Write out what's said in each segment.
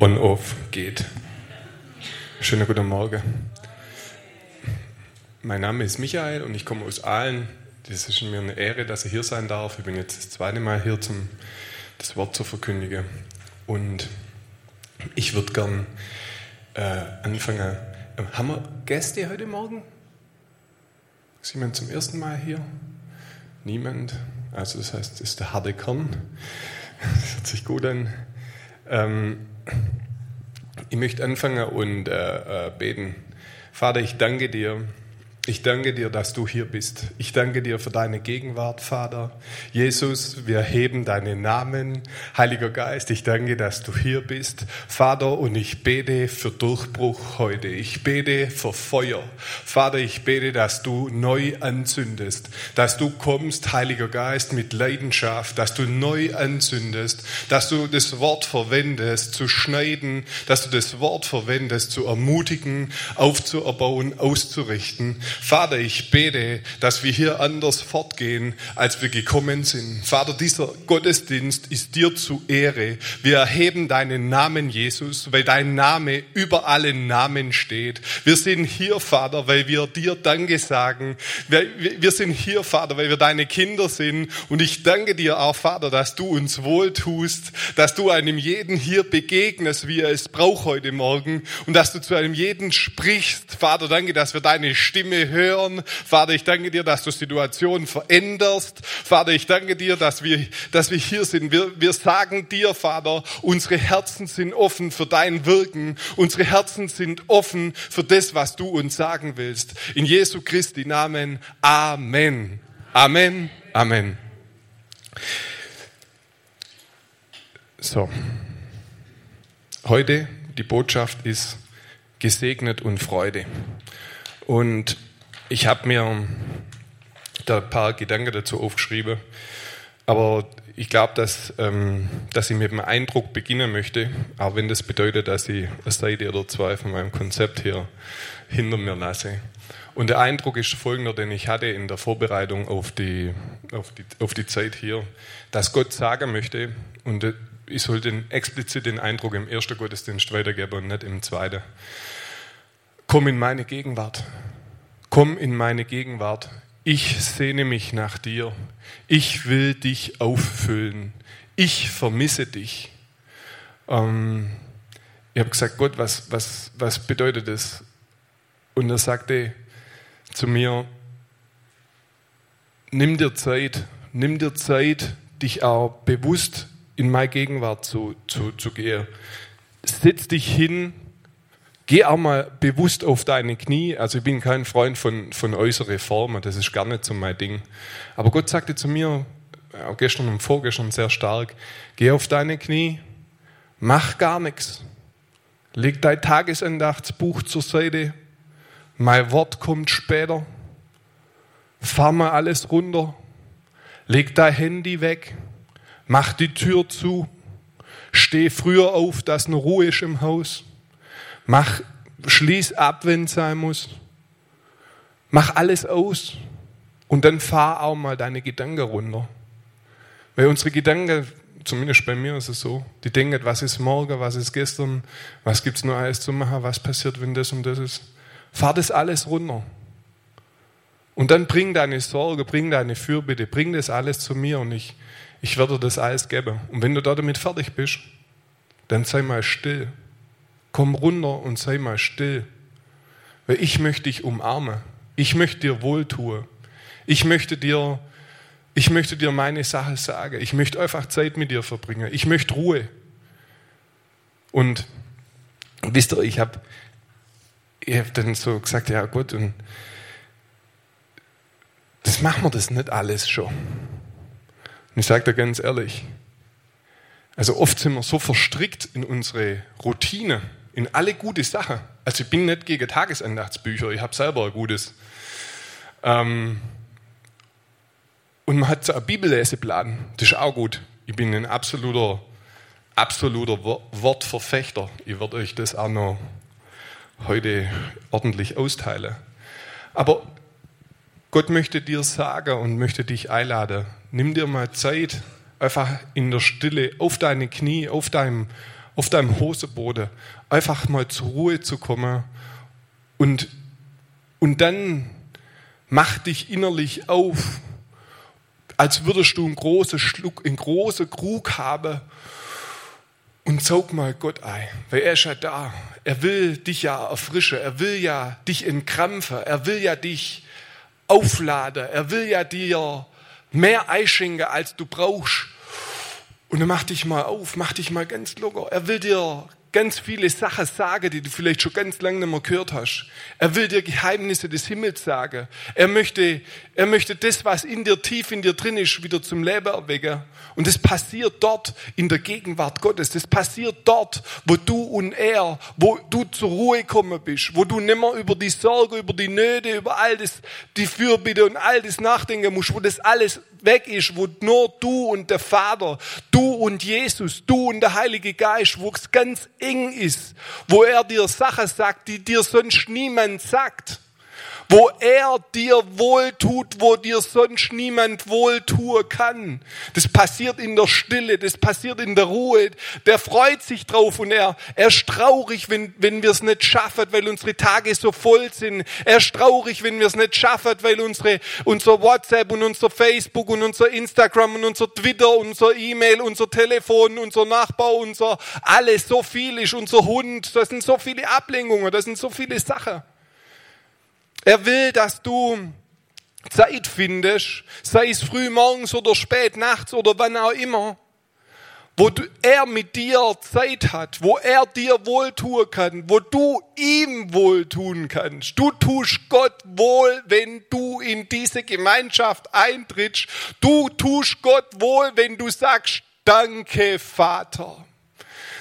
on-off geht. Schönen guten Morgen. Mein Name ist Michael und ich komme aus Aalen. Das ist mir eine Ehre, dass ich hier sein darf. Ich bin jetzt das zweite Mal hier, um das Wort zu verkündigen. Und ich würde gern äh, anfangen. Haben wir Gäste heute Morgen? Ist jemand zum ersten Mal hier? Niemand? Also das heißt, das ist der harte Kern. Das hört sich gut an. Ähm, ich möchte anfangen und äh, äh, beten. Vater, ich danke dir ich danke dir, dass du hier bist. Ich danke dir für deine Gegenwart, Vater. Jesus, wir heben deinen Namen. Heiliger Geist, ich danke, dass du hier bist. Vater, und ich bete für Durchbruch heute. Ich bete für Feuer. Vater, ich bete, dass du neu anzündest, dass du kommst, Heiliger Geist, mit Leidenschaft, dass du neu anzündest, dass du das Wort verwendest, zu schneiden, dass du das Wort verwendest, zu ermutigen, aufzuerbauen, auszurichten. Vater, ich bete, dass wir hier anders fortgehen, als wir gekommen sind. Vater, dieser Gottesdienst ist dir zu Ehre. Wir erheben deinen Namen, Jesus, weil dein Name über allen Namen steht. Wir sind hier, Vater, weil wir dir Danke sagen. Wir sind hier, Vater, weil wir deine Kinder sind. Und ich danke dir auch, Vater, dass du uns wohltust, dass du einem jeden hier begegnest, wie er es braucht heute Morgen. Und dass du zu einem jeden sprichst. Vater, danke, dass wir deine Stimme hören. Vater, ich danke dir, dass du Situationen veränderst. Vater, ich danke dir, dass wir, dass wir hier sind. Wir, wir sagen dir, Vater, unsere Herzen sind offen für dein Wirken. Unsere Herzen sind offen für das, was du uns sagen willst. In Jesu Christi Namen. Amen. Amen. Amen. So. Heute die Botschaft ist gesegnet und Freude. Und ich habe mir da ein paar Gedanken dazu aufgeschrieben, aber ich glaube, dass, ähm, dass ich mit dem Eindruck beginnen möchte, auch wenn das bedeutet, dass ich eine Seite oder zwei von meinem Konzept hier hinter mir lasse. Und der Eindruck ist folgender, den ich hatte in der Vorbereitung auf die, auf die, auf die Zeit hier, dass Gott sagen möchte, und ich soll den explizit den Eindruck im ersten Gottesdienst weitergeben und nicht im zweiten. Komm in meine Gegenwart. Komm in meine Gegenwart. Ich sehne mich nach dir. Ich will dich auffüllen. Ich vermisse dich. Ähm, ich habe gesagt, Gott, was, was, was bedeutet das? Und er sagte zu mir, nimm dir Zeit, nimm dir Zeit, dich auch bewusst in meine Gegenwart zu, zu, zu gehen. Setz dich hin, Geh auch mal bewusst auf deine Knie. Also ich bin kein Freund von, von äußeren Formen, das ist gar nicht so mein Ding. Aber Gott sagte zu mir, auch gestern und vorgestern sehr stark, geh auf deine Knie, mach gar nichts. Leg dein Tagesandachtsbuch zur Seite. Mein Wort kommt später. Fahr mal alles runter. Leg dein Handy weg. Mach die Tür zu. Steh früher auf, dass eine Ruhe ist im Haus. Mach, schließ ab, wenn es sein muss. Mach alles aus und dann fahr auch mal deine Gedanken runter. Weil unsere Gedanken, zumindest bei mir ist es so, die denken, was ist morgen, was ist gestern, was gibt es noch alles zu machen, was passiert, wenn das und das ist. Fahr das alles runter. Und dann bring deine Sorge, bring deine Fürbitte, bring das alles zu mir und ich, ich werde das alles geben. Und wenn du da damit fertig bist, dann sei mal still Komm runter und sei mal still, weil ich möchte dich umarmen. Ich möchte dir wohltun. Ich möchte dir, ich möchte dir meine Sache sagen. Ich möchte einfach Zeit mit dir verbringen. Ich möchte Ruhe. Und wisst ihr, ich habe ich hab dann so gesagt, ja gut, und das machen wir das nicht alles schon. Und ich sage dir ganz ehrlich, also oft sind wir so verstrickt in unsere Routine, in alle gute Sachen. Also ich bin nicht gegen Tagesandachtsbücher, ich habe selber ein gutes. Ähm, und man hat so einen Bibelleseplan, das ist auch gut. Ich bin ein absoluter, absoluter Wortverfechter. Ich werde euch das auch noch heute ordentlich austeilen. Aber Gott möchte dir sagen und möchte dich einladen, nimm dir mal Zeit, einfach in der Stille, auf deine Knie, auf deinem auf deinem Hoseboden, einfach mal zur Ruhe zu kommen und, und dann mach dich innerlich auf, als würdest du einen großen Schluck, einen großen Krug haben und saug mal Gott ein, weil er ist ja da. Er will dich ja erfrischen, er will ja dich entkrampfen, er will ja dich aufladen, er will ja dir mehr einschenken, als du brauchst. Und dann mach dich mal auf, mach dich mal ganz locker. Er will dir ganz viele Sachen sagen, die du vielleicht schon ganz lange nicht mehr gehört hast. Er will dir Geheimnisse des Himmels sagen. Er möchte, er möchte das, was in dir tief in dir drin ist, wieder zum Leben erwecken. Und das passiert dort in der Gegenwart Gottes. Das passiert dort, wo du und er, wo du zur Ruhe gekommen bist, wo du nimmer über die Sorge, über die Nöte, über all das, die Fürbitte und all das nachdenken musst, wo das alles weg ist, wo nur du und der Vater, du und Jesus, du und der Heilige Geist, wo es ganz eng ist, wo er dir Sachen sagt, die dir sonst niemand sagt wo er dir wohltut, wo dir sonst niemand wohltun kann. Das passiert in der Stille, das passiert in der Ruhe. Der freut sich drauf und er, er ist traurig, wenn, wenn wir es nicht schaffen, weil unsere Tage so voll sind. Er ist traurig, wenn wir es nicht schaffen, weil unsere, unser WhatsApp und unser Facebook und unser Instagram und unser Twitter, unser E-Mail, unser Telefon, unser Nachbar, unser alles so viel ist, unser Hund. Das sind so viele Ablenkungen, das sind so viele Sachen. Er will, dass du Zeit findest, sei es früh morgens oder spät nachts oder wann auch immer, wo du, er mit dir Zeit hat, wo er dir wohltun kann, wo du ihm wohltun kannst. Du tust Gott wohl, wenn du in diese Gemeinschaft eintrittst. Du tust Gott wohl, wenn du sagst, danke Vater.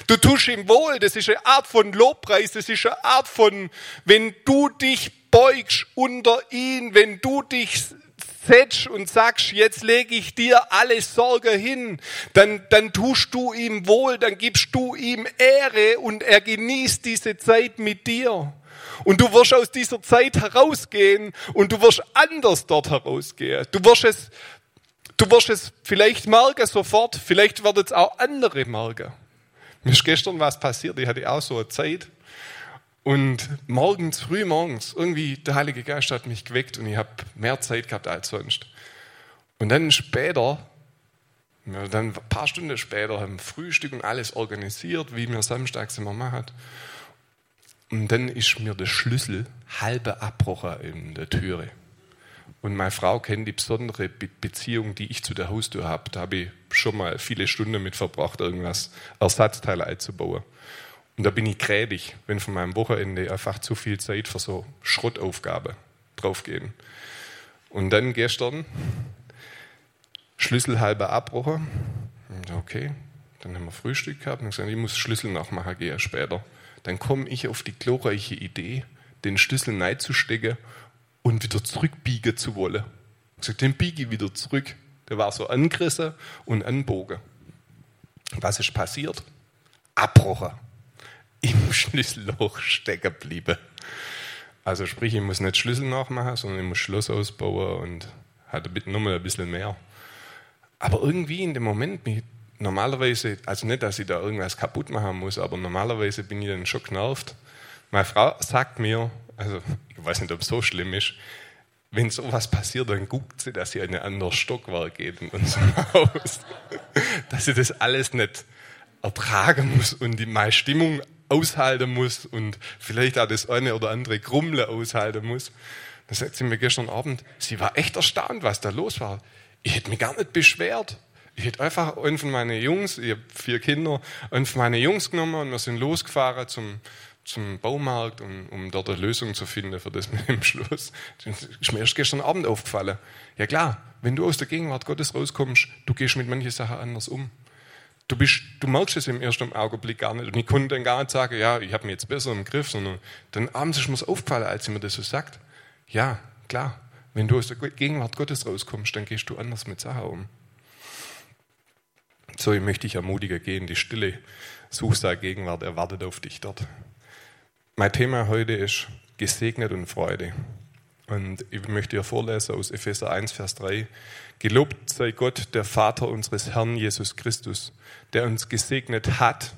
Du tust ihm wohl, das ist eine Art von Lobpreis, das ist eine Art von, wenn du dich beugst unter ihn, wenn du dich setzt und sagst, jetzt lege ich dir alle Sorge hin, dann, dann tust du ihm wohl, dann gibst du ihm Ehre und er genießt diese Zeit mit dir. Und du wirst aus dieser Zeit herausgehen und du wirst anders dort herausgehen. Du wirst es, du wirst es vielleicht merken sofort, vielleicht wird es auch andere merken. Mir ist gestern was passiert, ich hatte auch so eine Zeit, und morgens, früh morgens, irgendwie der Heilige Geist hat mich geweckt und ich habe mehr Zeit gehabt als sonst. Und dann später, dann ein paar Stunden später, haben Frühstück und alles organisiert, wie mir samstags immer machen. Und dann ist mir der Schlüssel halbe abgebrochen in der Türe. Und meine Frau kennt die besondere Beziehung, die ich zu der Haustür habe. Da habe ich schon mal viele Stunden mit verbracht, irgendwas Ersatzteile einzubauen. Und da bin ich grädig, wenn von meinem Wochenende einfach zu viel Zeit für so Schrottaufgabe draufgehen. Und dann gestern Schlüssel halber abbrochen. Okay, dann haben wir Frühstück gehabt und gesagt, ich muss Schlüssel nachmachen gehen später. Dann komme ich auf die glorreiche Idee, den Schlüssel reinzustecken und wieder zurückbiegen zu wollen. Ich gesagt, den biege ich wieder zurück. Der war so angerissen und anbogen. Was ist passiert? Abbrochen im Schlüsselloch stecken bleiben. Also sprich, ich muss nicht Schlüssel nachmachen, sondern ich muss Schloss ausbauen und hatte bitte nochmal ein bisschen mehr. Aber irgendwie in dem Moment, normalerweise, also nicht, dass ich da irgendwas kaputt machen muss, aber normalerweise bin ich dann schon genervt. Meine Frau sagt mir, also ich weiß nicht, ob es so schlimm ist, wenn sowas passiert, dann guckt sie, dass sie in ein anderes Stockwerk geht in unserem Haus. dass sie das alles nicht ertragen muss und die meine Stimmung aushalten muss und vielleicht auch das eine oder andere Grummle aushalten muss. Da sagt sie mir gestern Abend, sie war echt erstaunt, was da los war. Ich hätte mich gar nicht beschwert. Ich hätte einfach einen von meinen Jungs, ich habe vier Kinder, einen von meinen Jungs genommen und wir sind losgefahren zum, zum Baumarkt, um, um dort eine Lösung zu finden für das mit dem Schluss. Das ist mir erst gestern Abend aufgefallen. Ja klar, wenn du aus der Gegenwart Gottes rauskommst, du gehst mit manchen Sachen anders um. Du, bist, du merkst es im ersten Augenblick gar nicht. Und ich konnte dann gar nicht sagen, ja, ich habe mich jetzt besser im Griff, sondern dann abends ist mir es aufgefallen, als mir das so sagt. Ja, klar, wenn du aus der Gegenwart Gottes rauskommst, dann gehst du anders mit Sachen um. So, ich möchte dich ermutigen, geh in die Stille, such seine Gegenwart, er wartet auf dich dort. Mein Thema heute ist gesegnet und Freude. Und ich möchte dir vorlesen aus Epheser 1, Vers 3. Gelobt sei Gott, der Vater unseres Herrn Jesus Christus, der uns gesegnet hat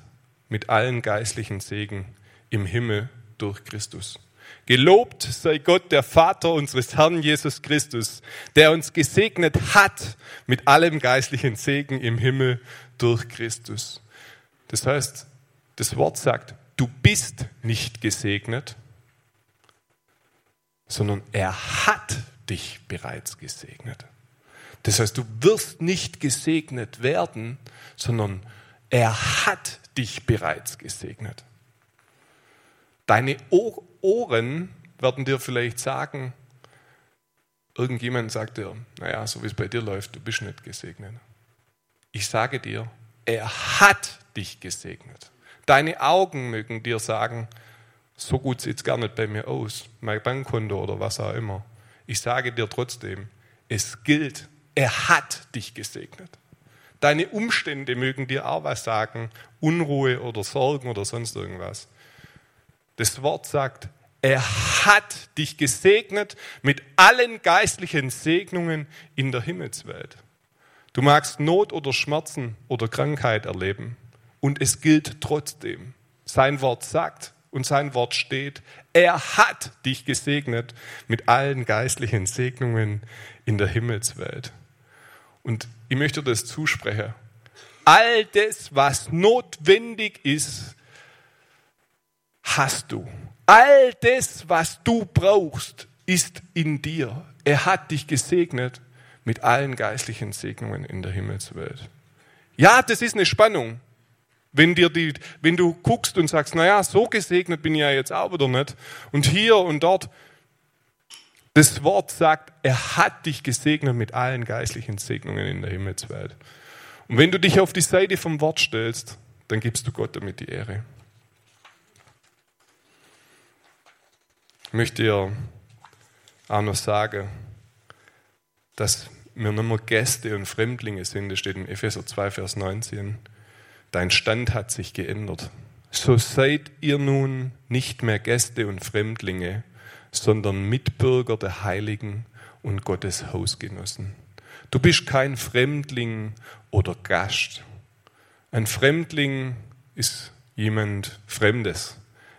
mit allen geistlichen Segen im Himmel durch Christus. Gelobt sei Gott, der Vater unseres Herrn Jesus Christus, der uns gesegnet hat mit allem geistlichen Segen im Himmel durch Christus. Das heißt, das Wort sagt, du bist nicht gesegnet, sondern er hat dich bereits gesegnet. Das heißt, du wirst nicht gesegnet werden, sondern er hat dich bereits gesegnet. Deine Ohren werden dir vielleicht sagen, irgendjemand sagt dir, naja, so wie es bei dir läuft, du bist nicht gesegnet. Ich sage dir, er hat dich gesegnet. Deine Augen mögen dir sagen, so gut sieht es gar nicht bei mir aus, mein Bankkonto oder was auch immer. Ich sage dir trotzdem, es gilt, er hat dich gesegnet. Deine Umstände mögen dir auch was sagen, Unruhe oder Sorgen oder sonst irgendwas. Das Wort sagt, er hat dich gesegnet mit allen geistlichen Segnungen in der Himmelswelt. Du magst Not oder Schmerzen oder Krankheit erleben und es gilt trotzdem. Sein Wort sagt und sein Wort steht, er hat dich gesegnet mit allen geistlichen Segnungen in der Himmelswelt. Und ich möchte das zusprechen. All das, was notwendig ist, hast du. All das, was du brauchst, ist in dir. Er hat dich gesegnet mit allen geistlichen Segnungen in der Himmelswelt. Ja, das ist eine Spannung. Wenn, dir die, wenn du guckst und sagst, naja, so gesegnet bin ich ja jetzt auch wieder nicht. Und hier und dort. Das Wort sagt, er hat dich gesegnet mit allen geistlichen Segnungen in der Himmelswelt. Und wenn du dich auf die Seite vom Wort stellst, dann gibst du Gott damit die Ehre. Ich möchte dir auch noch sagen, dass wir nicht mehr Gäste und Fremdlinge sind. Das steht in Epheser 2, Vers 19. Dein Stand hat sich geändert. So seid ihr nun nicht mehr Gäste und Fremdlinge, sondern Mitbürger der Heiligen und Gottes Hausgenossen. Du bist kein Fremdling oder Gast. Ein Fremdling ist jemand Fremdes.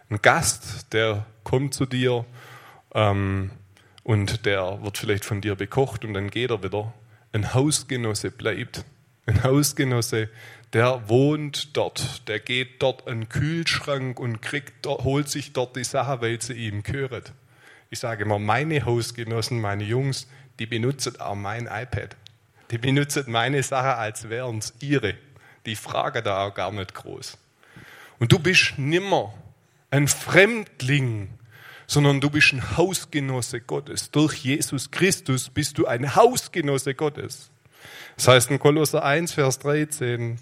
Ein Gast, der kommt zu dir ähm, und der wird vielleicht von dir bekocht und dann geht er wieder. Ein Hausgenosse bleibt. Ein Hausgenosse, der wohnt dort, der geht dort an den Kühlschrank und kriegt, holt sich dort die Sache, weil sie ihm gehört. Ich sage immer, meine Hausgenossen, meine Jungs, die benutzen auch mein iPad. Die benutzen meine Sache, als wären es ihre. Die fragen da auch gar nicht groß. Und du bist nimmer ein Fremdling sondern du bist ein Hausgenosse Gottes. Durch Jesus Christus bist du ein Hausgenosse Gottes. Das heißt in Kolosser 1, Vers 13,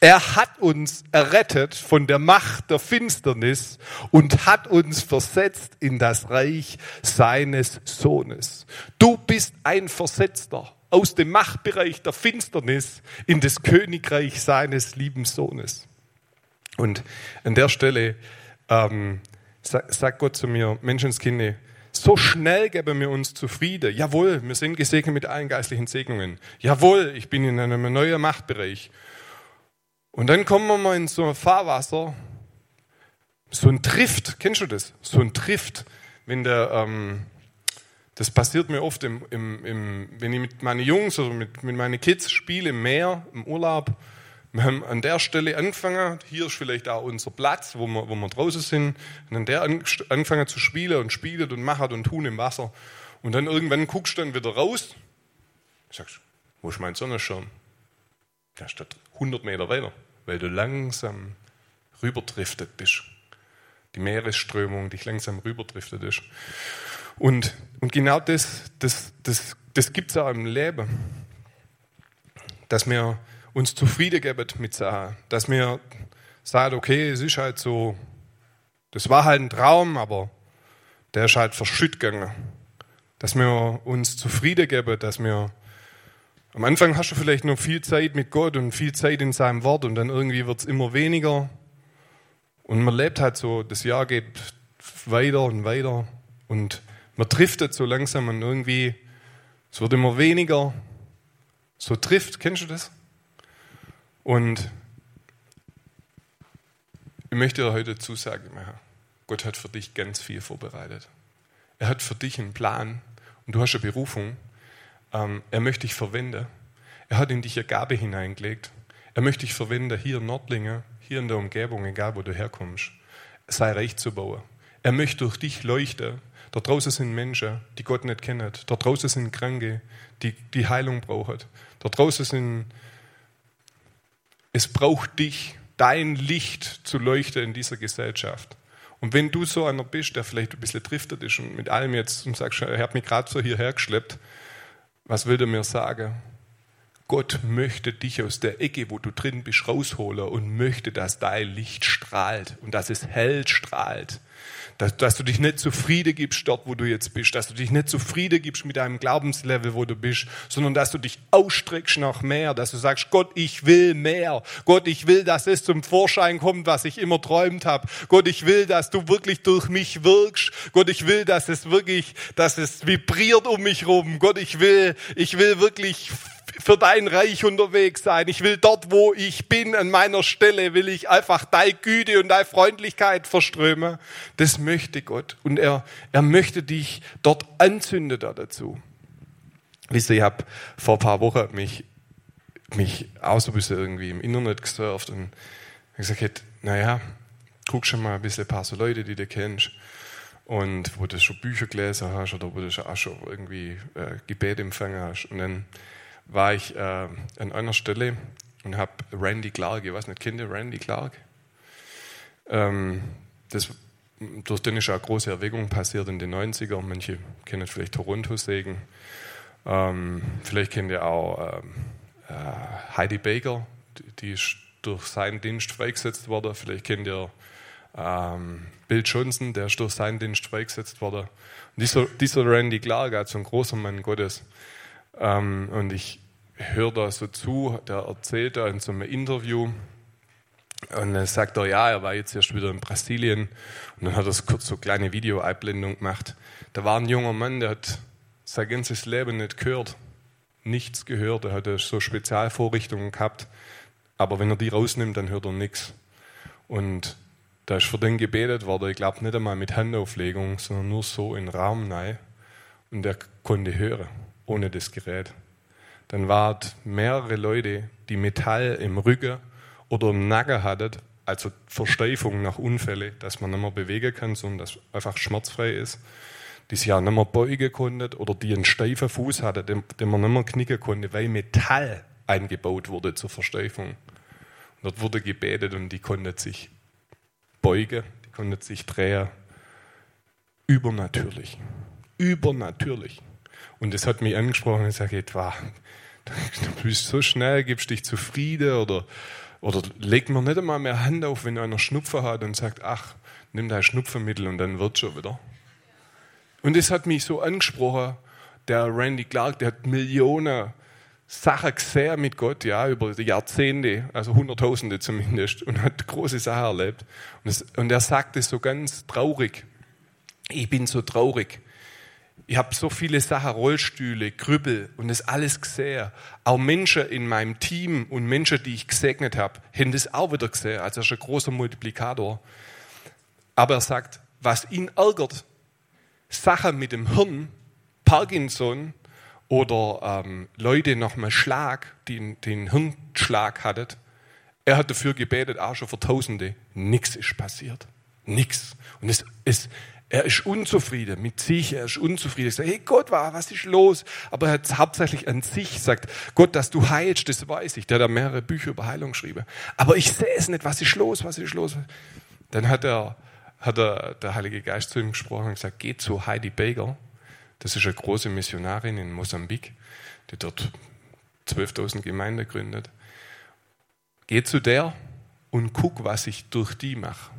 er hat uns errettet von der Macht der Finsternis und hat uns versetzt in das Reich seines Sohnes. Du bist ein Versetzter aus dem Machtbereich der Finsternis in das Königreich seines lieben Sohnes. Und an der Stelle ähm, sagt Gott zu mir, Menschenskinder, so schnell geben wir uns zufrieden. Jawohl, wir sind gesegnet mit allen geistlichen Segnungen. Jawohl, ich bin in einem neuen Machtbereich. Und dann kommen wir mal in so ein Fahrwasser, so ein Trift, kennst du das? So ein Trift, wenn der, ähm, das passiert mir oft, im, im, im, wenn ich mit meinen Jungs oder mit, mit meinen Kids spiele im Meer, im Urlaub, wir haben an der Stelle angefangen, hier ist vielleicht auch unser Platz, wo wir, wo wir draußen sind, und an der angefangen zu spielen und spielen und machen und tun im Wasser. Und dann irgendwann guckst du dann wieder raus, sagst, wo ist mein Sonnenschirm? Der steht 100 Meter weiter, weil du langsam rüberdriftet bist. Die Meeresströmung dich langsam rüberdriftet ist. Und, und genau das, das, das, das gibt es auch im Leben. Dass wir uns zufrieden geben mit Sachen. Dass wir sagen, okay, es ist halt so, das war halt ein Traum, aber der ist halt verschütt gegangen. Dass wir uns zufrieden geben, dass wir am Anfang hast du vielleicht noch viel Zeit mit Gott und viel Zeit in seinem Wort und dann irgendwie wird es immer weniger. Und man lebt halt so, das Jahr geht weiter und weiter und man driftet so langsam und irgendwie, es wird immer weniger. So trifft, kennst du das? Und Ich möchte dir heute Zusage machen. Gott hat für dich ganz viel vorbereitet. Er hat für dich einen Plan und du hast eine Berufung. Ähm, er möchte dich verwenden. Er hat in dich eine Gabe hineingelegt. Er möchte dich verwenden hier in Nordlingen, hier in der Umgebung, egal wo du herkommst, sei reich zu bauen. Er möchte durch dich leuchten. Dort draußen sind Menschen, die Gott nicht kennen. Dort draußen sind Kranke, die die Heilung brauchen. Dort draußen sind, es braucht dich, dein Licht zu leuchten in dieser Gesellschaft. Und wenn du so einer bist, der vielleicht ein bisschen driftet ist und mit allem jetzt und sagst, er hat mich gerade so hierher geschleppt, was will der mir sagen? Gott möchte dich aus der Ecke, wo du drin bist, rausholen und möchte, dass dein Licht strahlt und dass es hell strahlt. Dass, dass, du dich nicht zufrieden gibst dort, wo du jetzt bist, dass du dich nicht zufrieden gibst mit deinem Glaubenslevel, wo du bist, sondern dass du dich ausstreckst nach mehr, dass du sagst, Gott, ich will mehr. Gott, ich will, dass es zum Vorschein kommt, was ich immer träumt habe. Gott, ich will, dass du wirklich durch mich wirkst. Gott, ich will, dass es wirklich, dass es vibriert um mich rum. Gott, ich will, ich will wirklich für dein Reich unterwegs sein. Ich will dort, wo ich bin, an meiner Stelle, will ich einfach deine Güte und deine Freundlichkeit verströmen. Das möchte Gott. Und er, er möchte dich dort anzünden da dazu. Wisst ihr, ich habe vor ein paar Wochen mich, mich auch so ein bisschen irgendwie im Internet gesurft und gesagt, naja, guck schon mal ein bisschen ein paar so Leute, die du kennst und wo du schon Bücher gelesen hast oder wo du schon auch schon irgendwie äh, Gebet empfangen hast. Und dann war ich äh, an einer Stelle und habe Randy Clark, ich weiß nicht, kennt ihr Randy Clark? Ähm, das, durch den ist eine große Erweckung passiert in den 90er. Manche kennen vielleicht Toronto-Segen. Ähm, vielleicht kennt ihr auch ähm, äh, Heidi Baker, die, die durch seinen Dienst freigesetzt worden. Vielleicht kennt ihr ähm, Bill Johnson, der ist durch seinen Dienst freigesetzt worden. Und dieser, dieser Randy Clark, also ein großer Mann Gottes, ähm, und ich höre da so zu, der erzählt da in so einem Interview, und dann sagt er, ja, er war jetzt erst wieder in Brasilien. Und dann hat er kurz so eine kleine Video-Einblendung gemacht. Da war ein junger Mann, der hat sein ganzes Leben nicht gehört. Nichts gehört. Er hatte so Spezialvorrichtungen gehabt. Aber wenn er die rausnimmt, dann hört er nichts. Und da ist für den gebetet worden, ich glaube nicht einmal mit Handauflegung, sondern nur so in Raum rein. Und er konnte hören ohne das Gerät. Dann waren mehrere Leute, die Metall im Rücken oder im Nacken hatten, also Versteifung nach Unfällen, dass man nicht mehr bewegen kann, sondern dass einfach schmerzfrei ist, die sich auch nicht mehr beugen konnten oder die einen steifen Fuß hatten, den, den man nicht mehr knicken konnte, weil Metall eingebaut wurde zur Versteifung. Und dort wurde gebetet und die konnten sich beugen, die konnten sich drehen. Übernatürlich. Übernatürlich. Und das hat mich angesprochen und ich sage, etwa, du bist so schnell, gibst dich zufrieden oder, oder leg mir nicht einmal mehr Hand auf, wenn einer Schnupfen hat und sagt, ach, nimm dein Schnupfenmittel und dann wird schon wieder. Und das hat mich so angesprochen, der Randy Clark, der hat Millionen Sachen gesehen mit Gott, ja, über Jahrzehnte, also Hunderttausende zumindest, und hat große Sachen erlebt. Und, das, und er sagte so ganz traurig, ich bin so traurig, ich habe so viele Sachen, Rollstühle, Krüppel und das alles gesehen. Auch Menschen in meinem Team und Menschen, die ich gesegnet habe, haben das auch wieder gesehen. Also er ist ein großer Multiplikator. Aber er sagt, was ihn ärgert, Sachen mit dem Hirn, Parkinson oder ähm, Leute einem Schlag, die den Hirnschlag hatten, er hat dafür gebetet, auch schon für Tausende. Nichts ist passiert. Nichts. Und es, es, er ist unzufrieden mit sich, er ist unzufrieden. Er sagt, hey Gott, was ist los? Aber er hat hauptsächlich an sich sagt, Gott, dass du heilst, das weiß ich. Der hat da mehrere Bücher über Heilung geschrieben. Aber ich sehe es nicht, was ist los, was ist los? Dann hat er, hat er, der Heilige Geist zu ihm gesprochen und gesagt, geh zu Heidi Baker. Das ist eine große Missionarin in Mosambik, die dort 12.000 Gemeinden gründet. Geh zu der und guck, was ich durch die mache.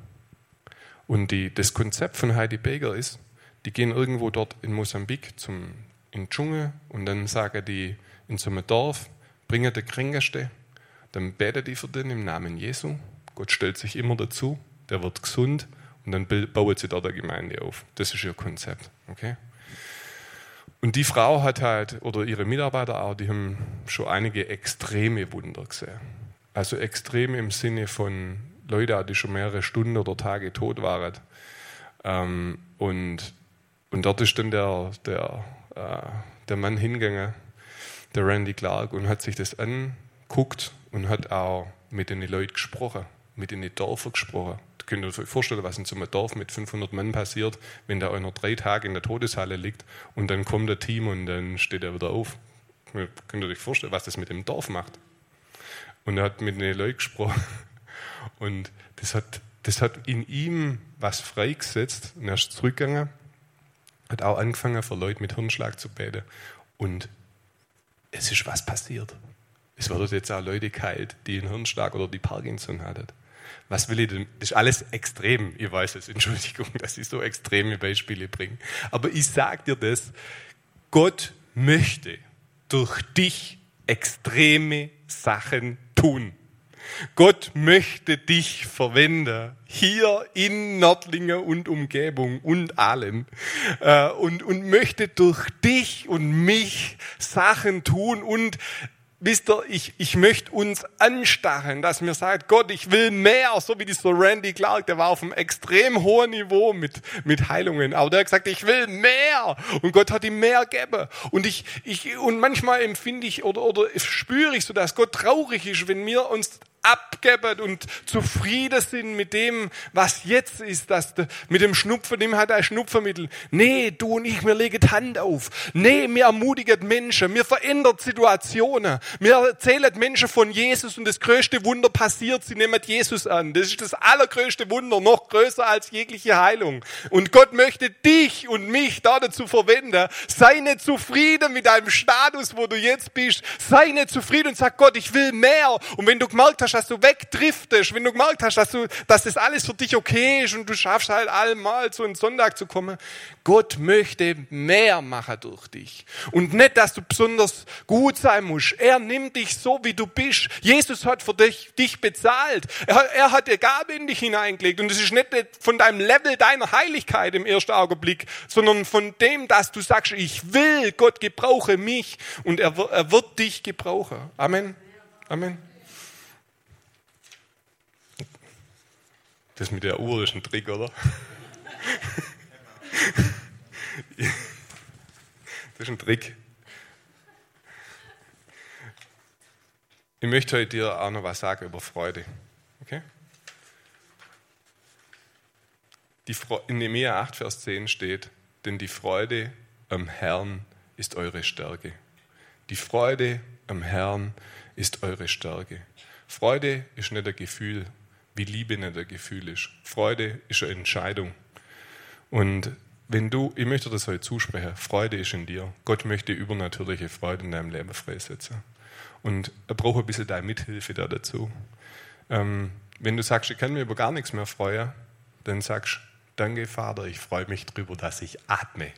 Und die, das Konzept von Heidi Baker ist, die gehen irgendwo dort in Mosambik zum, in den Dschungel und dann sagen die in so einem Dorf, bringen der Kränkeste, dann beten die für den im Namen Jesu. Gott stellt sich immer dazu, der wird gesund und dann bauen sie dort eine Gemeinde auf. Das ist ihr Konzept. Okay? Und die Frau hat halt, oder ihre Mitarbeiter auch, die haben schon einige extreme Wunder gesehen. Also extrem im Sinne von Leute, die schon mehrere Stunden oder Tage tot waren. Ähm, und, und dort ist dann der, der, äh, der Mann hingegangen, der Randy Clark, und hat sich das anguckt und hat auch mit den Leuten gesprochen, mit den Dörfern gesprochen. Da könnt ihr euch vorstellen, was in so einem Dorf mit 500 Mann passiert, wenn da einer drei Tage in der Todeshalle liegt und dann kommt der Team und dann steht er wieder auf. Könnt ihr euch vorstellen, was das mit dem Dorf macht? Und er hat mit den Leuten gesprochen und das hat, das hat in ihm was freigesetzt und er ist zurückgegangen, hat auch angefangen, für Leute mit Hirnschlag zu beten und es ist was passiert. Es werden jetzt auch Leute geheilt, die einen Hirnschlag oder die Parkinson hatten. Was will ich denn? Das ist alles extrem. Ich weiß es, Entschuldigung, dass ich so extreme Beispiele bringe. Aber ich sage dir das, Gott möchte durch dich extreme Sachen tun. Gott möchte dich verwenden, hier in Nördlingen und Umgebung und allem, äh, und, und möchte durch dich und mich Sachen tun. Und wisst ihr, ich, ich möchte uns anstarren, dass mir sagt, Gott, ich will mehr, so wie dieser Randy Clark, der war auf einem extrem hohen Niveau mit, mit Heilungen, aber der hat gesagt, ich will mehr. Und Gott hat ihm mehr gegeben. Und ich, ich, und manchmal empfinde ich oder, oder spüre ich so, dass Gott traurig ist, wenn wir uns abgeben und zufrieden sind mit dem, was jetzt ist, dass de, mit dem Schnupfen, dem hat er Schnupfermittel. Nee, du und ich, wir legen die Hand auf. Nee, wir ermutigen Menschen, wir verändern Situationen. Wir erzählen Menschen von Jesus und das größte Wunder passiert, sie nehmen Jesus an. Das ist das allergrößte Wunder, noch größer als jegliche Heilung. Und Gott möchte dich und mich da dazu verwenden. Sei nicht zufrieden mit deinem Status, wo du jetzt bist. Sei nicht zufrieden und sag Gott, ich will mehr. Und wenn du gemerkt hast, hast, dass du wegdriftest, wenn du gemerkt hast, dass, du, dass das alles für dich okay ist und du schaffst halt einmal zu einem Sonntag zu kommen, Gott möchte mehr machen durch dich. Und nicht, dass du besonders gut sein musst. Er nimmt dich so, wie du bist. Jesus hat für dich, dich bezahlt. Er, er hat dir Gabe in dich hineingelegt. Und es ist nicht von deinem Level deiner Heiligkeit im ersten Augenblick, sondern von dem, dass du sagst, ich will, Gott gebrauche mich und er, er wird dich gebrauchen. Amen. Amen. Das mit der Uhr ist ein Trick, oder? das ist ein Trick. Ich möchte heute dir auch noch was sagen über Freude. Okay? Die in Nehemiah 8, Vers 10 steht, denn die Freude am Herrn ist eure Stärke. Die Freude am Herrn ist eure Stärke. Freude ist nicht ein Gefühl, wie Liebe nicht ein Gefühl ist. Freude ist eine Entscheidung. Und wenn du, ich möchte das heute zusprechen, Freude ist in dir. Gott möchte übernatürliche Freude in deinem Leben freisetzen. Und er braucht ein bisschen deine Mithilfe da dazu. Ähm, wenn du sagst, ich kann mir über gar nichts mehr freuen, dann sagst, danke Vater, ich freue mich darüber, dass ich atme.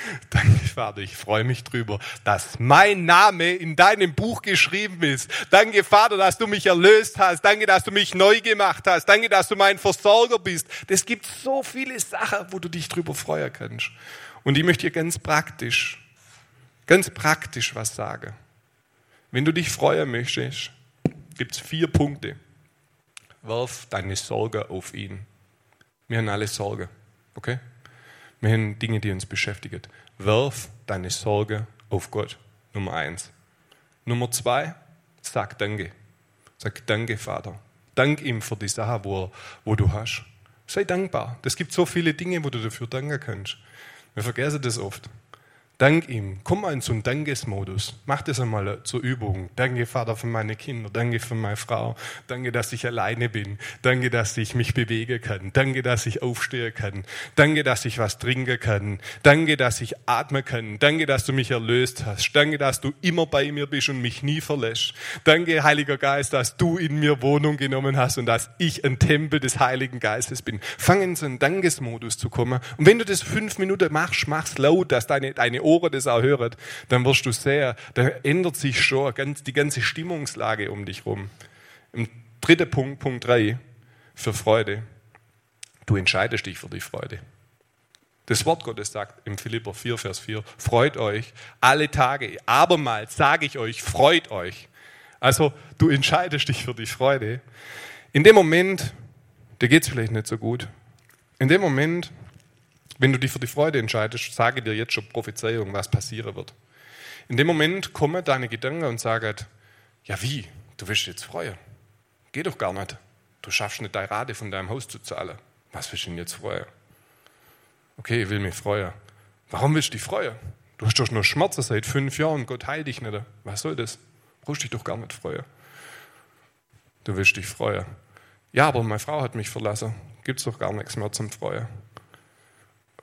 Danke, Vater, ich freue mich drüber, dass mein Name in deinem Buch geschrieben ist. Danke, Vater, dass du mich erlöst hast. Danke, dass du mich neu gemacht hast. Danke, dass du mein Versorger bist. Es gibt so viele Sachen, wo du dich drüber freuen kannst. Und ich möchte dir ganz praktisch, ganz praktisch was sagen. Wenn du dich freuen möchtest, gibt es vier Punkte. Werf deine Sorge auf ihn. Wir haben alle Sorge, okay? Wir haben Dinge, die uns beschäftigen. Werf deine Sorge auf Gott. Nummer eins. Nummer zwei, sag Danke. Sag Danke, Vater. Dank ihm für die Sache, wo, wo du hast. Sei dankbar. Es gibt so viele Dinge, wo du dafür danken kannst. Wir vergessen das oft. Dank ihm. Komm mal in so einen Dankesmodus. Mach das einmal zur Übung. Danke, Vater, für meine Kinder. Danke für meine Frau. Danke, dass ich alleine bin. Danke, dass ich mich bewegen kann. Danke, dass ich aufstehen kann. Danke, dass ich was trinken kann. Danke, dass ich atmen kann. Danke, dass du mich erlöst hast. Danke, dass du immer bei mir bist und mich nie verlässt. Danke, Heiliger Geist, dass du in mir Wohnung genommen hast und dass ich ein Tempel des Heiligen Geistes bin. Fang in so einen Dankesmodus zu kommen. Und wenn du das fünf Minuten machst, mach's laut, dass deine, deine Ohren das auch hören, dann wirst du sehen, da ändert sich schon die ganze Stimmungslage um dich rum. Im dritten Punkt, Punkt drei, für Freude. Du entscheidest dich für die Freude. Das Wort Gottes sagt im Philipper 4, Vers 4, freut euch alle Tage. Abermals sage ich euch, freut euch. Also du entscheidest dich für die Freude. In dem Moment, dir geht es vielleicht nicht so gut. In dem Moment, wenn du dich für die Freude entscheidest, sage dir jetzt schon Prophezeiung, was passieren wird. In dem Moment kommen deine Gedanken und sagen, ja wie, du willst jetzt freuen. Geht doch gar nicht. Du schaffst nicht deine Rate von deinem Haus zu zahlen. Was willst du denn jetzt freuen? Okay, ich will mich freuen. Warum willst du dich freuen? Du hast doch nur Schmerzen seit fünf Jahren, Gott heil dich nicht. Was soll das? Brauchst dich doch gar nicht freuen. Du willst dich freuen. Ja, aber meine Frau hat mich verlassen. Gibt es doch gar nichts mehr zum Freuen.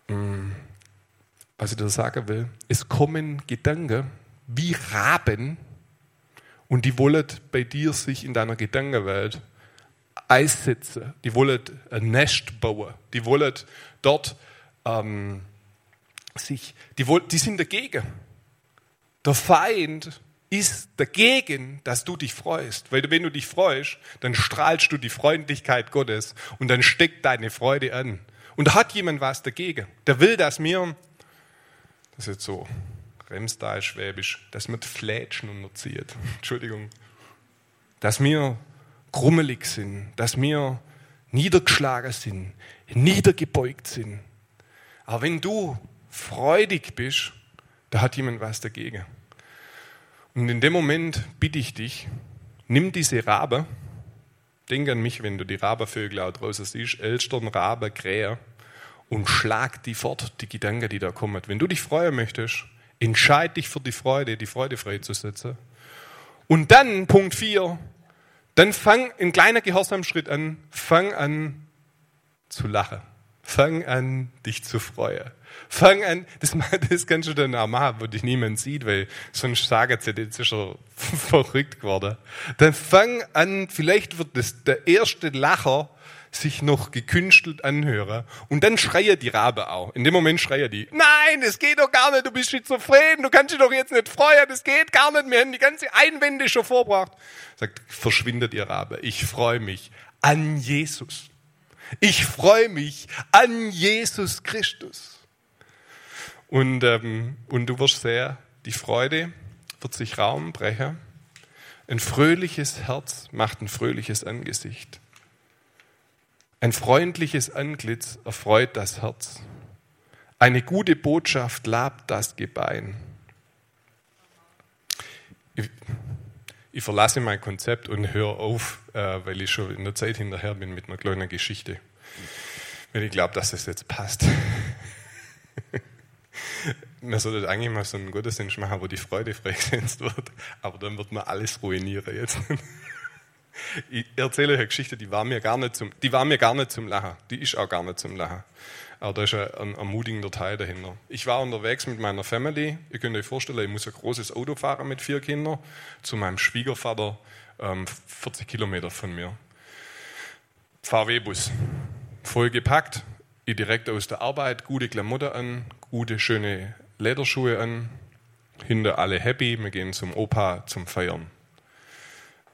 Hm, was ich dir sagen will, es kommen Gedanken wie Raben und die wollen bei dir sich in deiner Gedankenwelt einsetzen. Die wollen ein Nest bauen. Die wollen dort ähm, sich, die, die sind dagegen. Der Feind ist dagegen, dass du dich freust. Weil wenn du dich freust, dann strahlst du die Freundlichkeit Gottes und dann steckt deine Freude an. Und da hat jemand was dagegen. Der will, dass mir, das ist jetzt so Remstal schwäbisch, dass mir die Flätschen unterzieht. Entschuldigung. Dass wir krummelig sind, dass wir niedergeschlagen sind, niedergebeugt sind. Aber wenn du freudig bist, da hat jemand was dagegen. Und in dem Moment bitte ich dich, nimm diese Rabe, denk an mich, wenn du die Rabenvögel auch draußen siehst, Elstern, Rabe, Krähe, und schlag die fort, die Gedanken, die da kommen. Wenn du dich freuen möchtest, entscheid dich für die Freude, die Freude freizusetzen. Und dann, Punkt 4, dann fang ein kleiner Gehorsamschritt an, fang an zu lachen. Fang an, dich zu freuen. Fang an, das, das kannst du dann auch machen, wo dich niemand sieht, weil sonst sagen sie, jetzt ist er verrückt geworden. Dann fang an, vielleicht wird das der erste Lacher sich noch gekünstelt anhören und dann schreie die Rabe auch. In dem Moment schreie die, nein, das geht doch gar nicht, du bist schizophren, du kannst dich doch jetzt nicht freuen, das geht gar nicht, wir haben die ganze Einwände schon vorbracht. Sagt, verschwindet ihr Rabe, ich freue mich an Jesus. Ich freue mich an Jesus Christus. Und, ähm, und du wirst sehr, die Freude wird sich Raum brechen. Ein fröhliches Herz macht ein fröhliches Angesicht. Ein freundliches Antlitz erfreut das Herz. Eine gute Botschaft labt das Gebein. Ich, verlasse mein Konzept und höre auf, äh, weil ich schon in der Zeit hinterher bin mit einer kleinen Geschichte. Wenn ich glaube, dass das jetzt passt. man sollte eigentlich mal so einen Gottesdienst machen, wo die Freude freigesetzt wird, aber dann wird man alles ruinieren jetzt. Ich erzähle euch eine Geschichte, die war, mir gar nicht zum, die war mir gar nicht zum Lachen. Die ist auch gar nicht zum Lachen. Aber da ist ein, ermutigender Teil dahinter. Ich war unterwegs mit meiner Family. Ihr könnt euch vorstellen, ich muss ein großes Auto fahren mit vier Kindern zu meinem Schwiegervater, ähm, 40 Kilometer von mir. VW-Bus. Voll gepackt. Ich direkt aus der Arbeit, gute Klamotten an, gute, schöne Lederschuhe an. Hinter alle happy. Wir gehen zum Opa zum Feiern.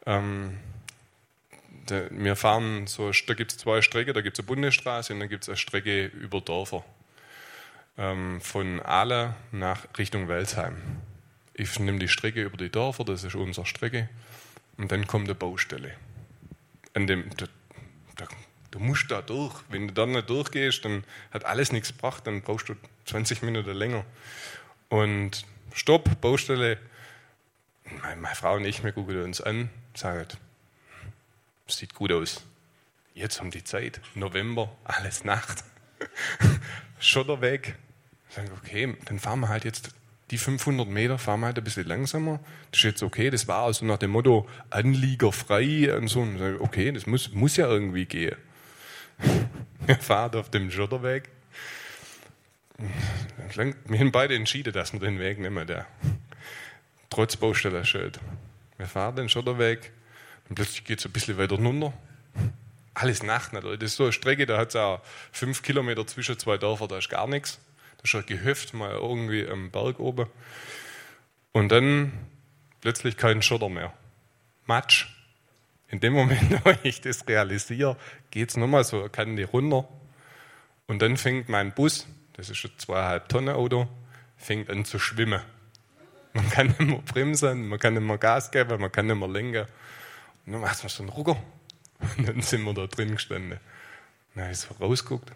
Ähm, wir fahren so, da gibt es zwei Strecken, da gibt es eine Bundesstraße und dann gibt es eine Strecke über Dörfer. Ähm, von Aale nach Richtung Welsheim. Ich nehme die Strecke über die Dörfer, das ist unsere Strecke. Und dann kommt eine Baustelle. An dem, da, da, du musst da durch. Wenn du da nicht durchgehst, dann hat alles nichts gebracht, dann brauchst du 20 Minuten länger. Und Stopp, Baustelle. Meine, meine Frau und ich, wir gucken uns an, sagen, sieht gut aus. Jetzt um die Zeit, November, alles Nacht. Schotterweg. Sagen, okay, dann fahren wir halt jetzt die 500 Meter, fahren wir halt ein bisschen langsamer. Das ist jetzt okay, das war also nach dem Motto Anlieger frei und so. Und okay, das muss, muss ja irgendwie gehen. Wir fahren auf dem Schotterweg. Wir haben beide entschieden, dass wir den Weg nehmen, der. Trotz Baustellerschild. Wir fahren den Schotterweg und plötzlich geht es ein bisschen weiter runter. Alles Nacht natürlich. Das ist so eine Strecke, da hat es auch fünf Kilometer zwischen zwei Dörfern, da ist gar nichts. Da ist ein Gehöft mal irgendwie am Berg oben. Und dann plötzlich kein Schotter mehr. Matsch. In dem Moment, wo ich das realisiere, geht es nochmal so eine Kante runter. Und dann fängt mein Bus, das ist ein zweieinhalb Tonnen Auto, fängt an zu schwimmen. Man kann nicht mehr bremsen, man kann nicht mehr Gas geben, man kann nicht mehr lenken. Und dann macht man so einen Rucker. Und dann sind wir da drin gestanden. Dann habe ich so rausgeguckt.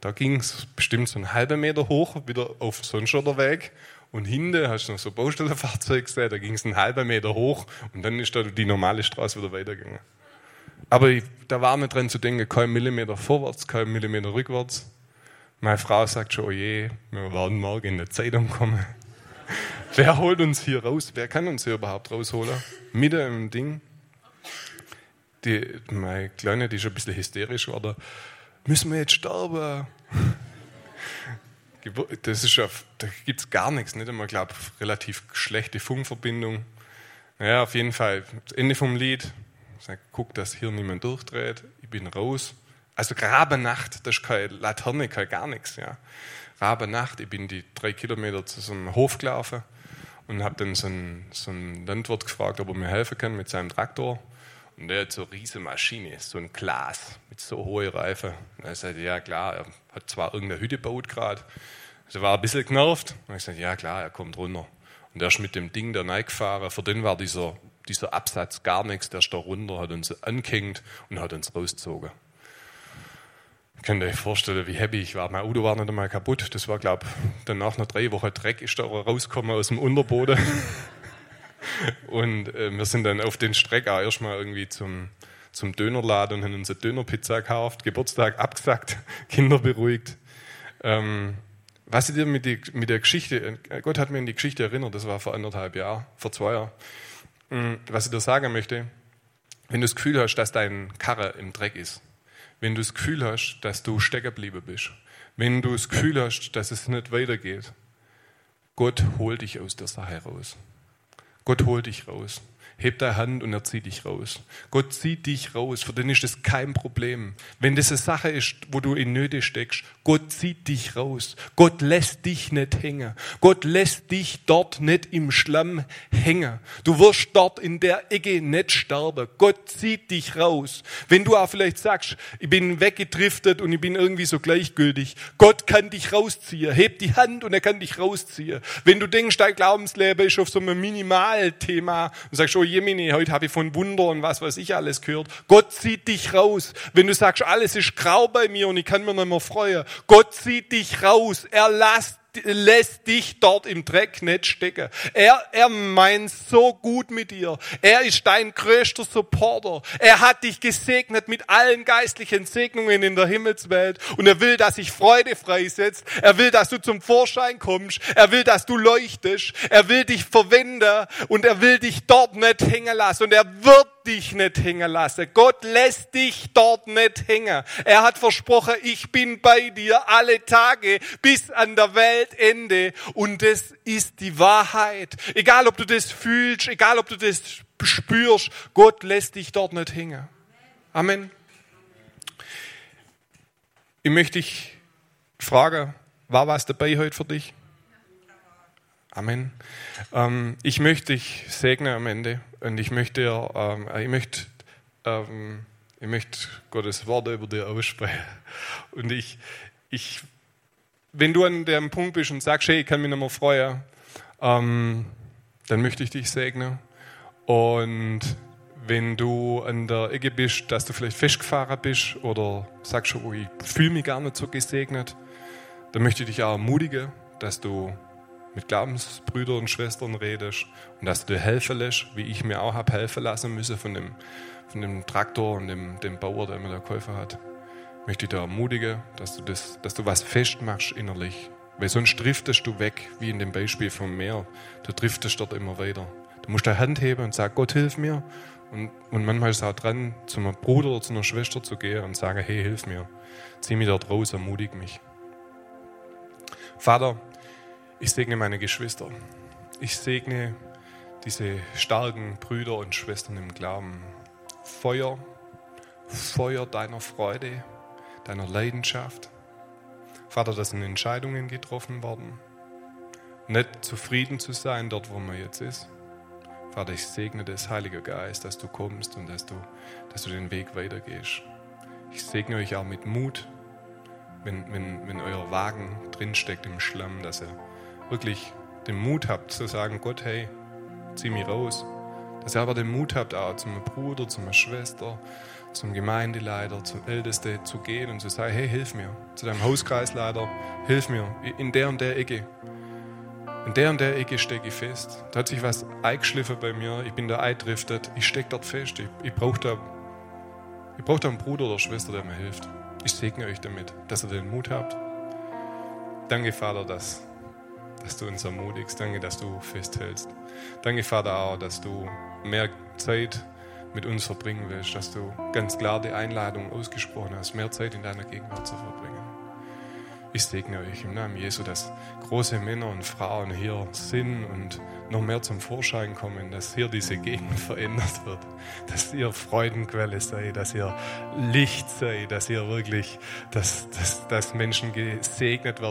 Da ging es bestimmt so einen halben Meter hoch, wieder auf so einen Schotterweg. Und hinten hast du noch so Baustellenfahrzeuge gesehen, da ging es einen halben Meter hoch und dann ist da die normale Straße wieder weitergegangen. Aber ich, da war nicht dran zu denken, kein Millimeter vorwärts, kein Millimeter rückwärts. Meine Frau sagt schon, oh je, wir werden morgen in der Zeitung kommen. Wer holt uns hier raus? Wer kann uns hier überhaupt rausholen? Mitten im Ding. Die, meine Kleine, die ist ein bisschen hysterisch geworden. Müssen wir jetzt sterben? Das ist ja, da gibt es gar nichts, nicht einmal, glaube relativ schlechte Funkverbindung. Naja, auf jeden Fall, Ende vom Lied, sag, guck, dass hier niemand durchdreht, ich bin raus. Also Grabenacht, das ist keine Laterne, kein gar nichts. Ja. Rabenacht, ich bin die drei Kilometer zu so einem Hof gelaufen und habe dann so einen, so einen Landwirt gefragt, ob er mir helfen kann mit seinem Traktor. Und der hat so eine riesige Maschine, so ein Glas mit so hohen Reifen. Und er sagte, ja klar, er hat zwar irgendeine Hütte gebaut gerade, also war ein bisschen genervt. Und ich sagte, ja klar, er kommt runter. Und er ist mit dem Ding da reingefahren. Für den war dieser, dieser Absatz gar nichts. Der ist da runter, hat uns angehängt und hat uns rausgezogen. Könnt ihr euch vorstellen, wie happy ich war. Mein Auto war nicht einmal kaputt. Das war, glaube ich, danach nach drei Wochen Dreck ist da rausgekommen aus dem Unterboden. und äh, wir sind dann auf den Streck auch erstmal irgendwie zum, zum Dönerladen und haben uns eine Dönerpizza gekauft, Geburtstag abgesagt, Kinder beruhigt. Ähm, was ich dir mit, die, mit der Geschichte, äh, Gott hat mir in die Geschichte erinnert, das war vor anderthalb Jahren, vor zwei Jahren. Mm, was ich dir sagen möchte, wenn du das Gefühl hast, dass dein Karre im Dreck ist, wenn du das Gefühl hast, dass du stecken geblieben bist, wenn du das Gefühl hast, dass es nicht weitergeht, Gott holt dich aus der Sache raus. Gott holt dich raus. Heb deine Hand und er zieht dich raus. Gott zieht dich raus, für den ist das kein Problem. Wenn das eine Sache ist, wo du in Nöte steckst, Gott zieht dich raus. Gott lässt dich nicht hängen. Gott lässt dich dort nicht im Schlamm hängen. Du wirst dort in der Ecke nicht sterben. Gott zieht dich raus. Wenn du auch vielleicht sagst, ich bin weggedriftet und ich bin irgendwie so gleichgültig, Gott kann dich rausziehen. Heb die Hand und er kann dich rausziehen. Wenn du denkst, dein Glaubensleben ist auf so einem Minimalthema und sagst, oh Jemini, heute habe ich von Wunder und was weiß ich alles gehört. Gott zieht dich raus. Wenn du sagst, alles ist grau bei mir und ich kann mir nicht mehr freuen. Gott zieht dich raus. Er lässt lässt dich dort im Dreck nicht stecken. Er, er meint so gut mit dir. Er ist dein größter Supporter. Er hat dich gesegnet mit allen geistlichen Segnungen in der Himmelswelt. Und er will, dass sich Freude freisetzt. Er will, dass du zum Vorschein kommst. Er will, dass du leuchtest. Er will dich verwenden. Und er will dich dort nicht hängen lassen. Und er wird dich nicht hängen lassen. Gott lässt dich dort nicht hängen. Er hat versprochen, ich bin bei dir alle Tage bis an der Weltende. Und das ist die Wahrheit. Egal, ob du das fühlst, egal, ob du das spürst, Gott lässt dich dort nicht hängen. Amen. Ich möchte dich fragen, war was dabei heute für dich? Amen. Ähm, ich möchte dich segnen am Ende und ich möchte, ähm, ich möchte, ähm, ich möchte Gottes Worte über dir aussprechen. Und ich, ich, wenn du an dem Punkt bist und sagst, hey, ich kann mich nicht mehr freuen, ähm, dann möchte ich dich segnen. Und wenn du an der Ecke bist, dass du vielleicht festgefahren bist oder sagst, oh, ich fühle mich gar nicht so gesegnet, dann möchte ich dich auch ermutigen, dass du mit Glaubensbrüdern und Schwestern redest und dass du dir helfen lässt, wie ich mir auch habe helfen lassen müssen von dem, von dem Traktor und dem, dem Bauer, der mir da geholfen hat. Ich möchte dich da ermutigen, dass du, das, dass du was festmachst innerlich. Weil sonst driftest du weg, wie in dem Beispiel vom Meer. Du driftest dort immer weiter. Du musst deine Hand heben und sagen, Gott, hilf mir. Und, und manchmal ist es auch dran, zu einem Bruder oder zu einer Schwester zu gehen und sagen, hey, hilf mir. Zieh mich dort raus, ermutige mich. Vater, ich segne meine Geschwister. Ich segne diese starken Brüder und Schwestern im Glauben. Feuer, Feuer deiner Freude, deiner Leidenschaft. Vater, das sind Entscheidungen getroffen worden. Nicht zufrieden zu sein dort, wo man jetzt ist. Vater, ich segne das, Heilige Geist, dass du kommst und dass du, dass du den Weg weitergehst. Ich segne euch auch mit Mut, wenn, wenn, wenn euer Wagen drinsteckt im Schlamm, dass er wirklich den Mut habt zu sagen, Gott, hey, zieh mich raus. Dass ihr aber den Mut habt, auch zu einem Bruder, zu einer Schwester, zum Gemeindeleiter, zum Ältesten zu gehen und zu sagen, hey, hilf mir. Zu deinem Hauskreisleiter, hilf mir. In der und der Ecke. In der und der Ecke stecke ich fest. Da hat sich was eingeschliffen bei mir. Ich bin da eindriftet. Ich stecke dort fest. Ich, ich brauche da, brauch da einen Bruder oder Schwester, der mir hilft. Ich segne euch damit, dass ihr den Mut habt. Danke, Vater, dass, dass du uns ermutigst. Danke, dass du festhältst. Danke, Vater, auch, dass du mehr Zeit mit uns verbringen willst, dass du ganz klar die Einladung ausgesprochen hast, mehr Zeit in deiner Gegenwart zu verbringen. Ich segne euch im Namen Jesu, dass große Männer und Frauen hier sind und noch mehr zum Vorschein kommen, dass hier diese Gegend verändert wird, dass ihr Freudenquelle seid, dass ihr Licht seid, dass ihr wirklich, dass, dass, dass Menschen gesegnet werden